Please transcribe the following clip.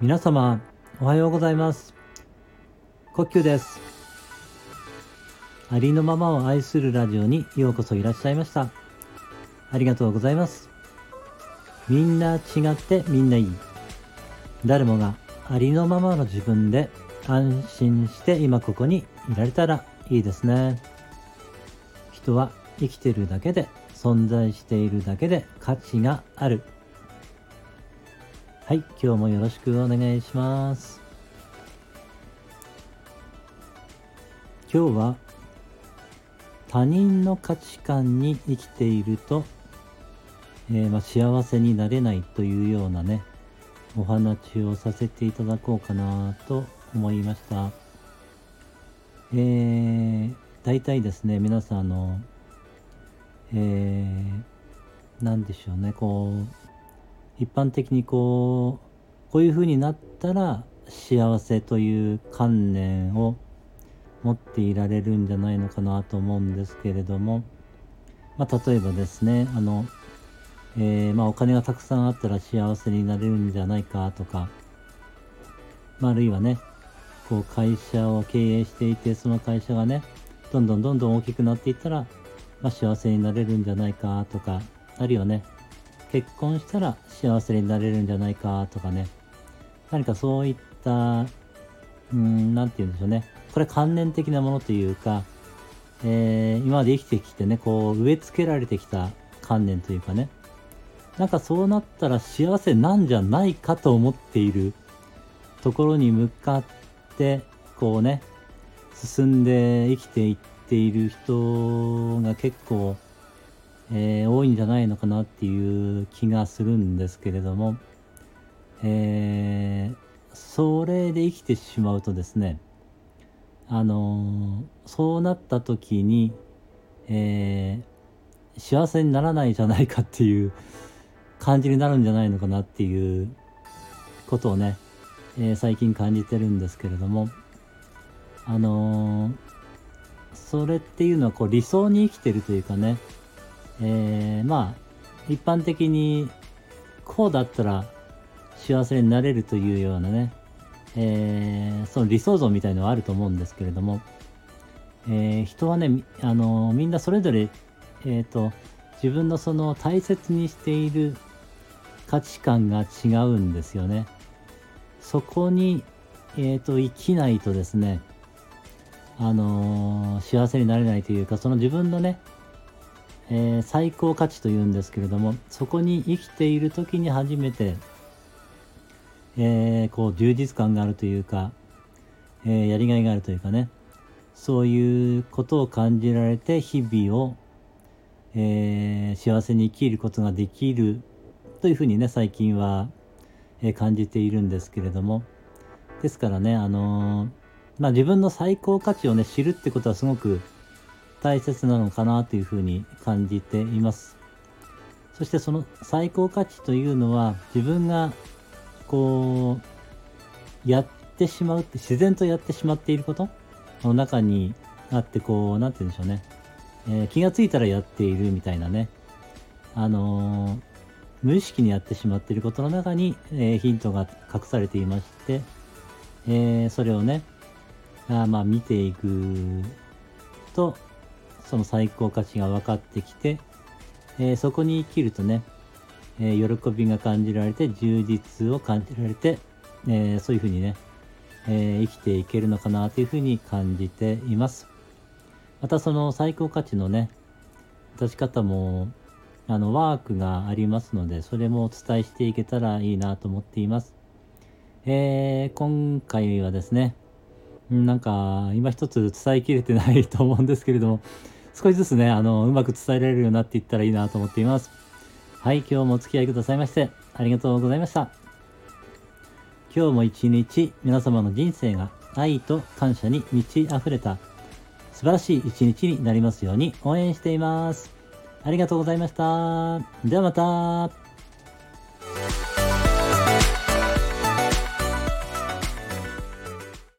皆様おはようございます。呼吸です。ありのままを愛するラジオにようこそいらっしゃいました。ありがとうございます。みんな違ってみんないい。誰もがありのままの自分で安心して今ここにいられたらいいですね。人は生きてるだけで存在しているだけで価値がある。はい今日もよろしくお願いします。今日は他人の価値観に生きていると、えー、まあ、幸せになれないというようなねお話をさせていただこうかなと思いました。えー、大体ですね皆さんあのえー、でしょうねこう一般的にこうこういう風になったら幸せという観念を持っていられるんじゃないのかなと思うんですけれども、まあ、例えばですねあの、えー、まあ、お金がたくさんあったら幸せになれるんじゃないかとか、まあ、あるいはねこう会社を経営していてその会社がねどんどんどんどん大きくなっていったら、まあ、幸せになれるんじゃないかとかあるいはね結婚したら幸せになれるんじゃないかとかね。何かそういったうん何て言うんでしょうね。これ観念的なものというか、えー、今まで生きてきてねこう植え付けられてきた観念というかね。なんかそうなったら幸せなんじゃないかと思っているところに向かってこうね進んで生きていっている人が結構えー、多いんじゃないのかなっていう気がするんですけれども、えー、それで生きてしまうとですねあの、そうなった時に、えー、幸せにならないじゃないかっていう感じになるんじゃないのかなっていうことをね、えー、最近感じてるんですけれどもあのそれっていうのはこう理想に生きてるというかね。えー、まあ、一般的に、こうだったら幸せになれるというようなね、えー、その理想像みたいのはあると思うんですけれども、えー、人はね、あのみんなそれぞれ、えっ、と、自分のその大切にしている価値観が違うんですよね。そこに、えっ、と、生きないとですね、あの幸せになれないというか、その自分のね、えー、最高価値というんですけれどもそこに生きている時に初めて、えー、こう充実感があるというか、え、やりがいがあるというかねそういうことを感じられて日々を、え幸せに生きることができるというふうにね最近は、え感じているんですけれども。ですからねあのまあ自分の最高価値をね知るってことはすごく大切なのかなというふうに感じています。そしてその最高価値というのは自分がこうやってしまうって自然とやってしまっていること？の中にあってこう何て言うんでしょうね、えー、気がついたらやっているみたいなね。あのー、無意識にやってしまっていることの中に、えー、ヒントが隠されていまして、えそれをねあまあ見ていくとその最高価値が分かってきて、えー、そこに生きるとね、えー、喜びが感じられて充実を感じられて、えー、そういうふうにね、え生きていけるのかなというふうに感じています。またその最高価値のね出し方もあのワークがありますのでそれもお伝えしていけたらいいなと思っています。え、今回はですねなんか今一つ伝えきれてない と思うんですけれども少しずつね、あの、うまく伝えられるようになっていったらいいなと思っています。はい、今日もお付き合いくださいまして、ありがとうございました。今日も一日、皆様の人生が愛と感謝に満ち溢れた素晴らしい一日になりますように応援しています。ありがとうございました。ではまた。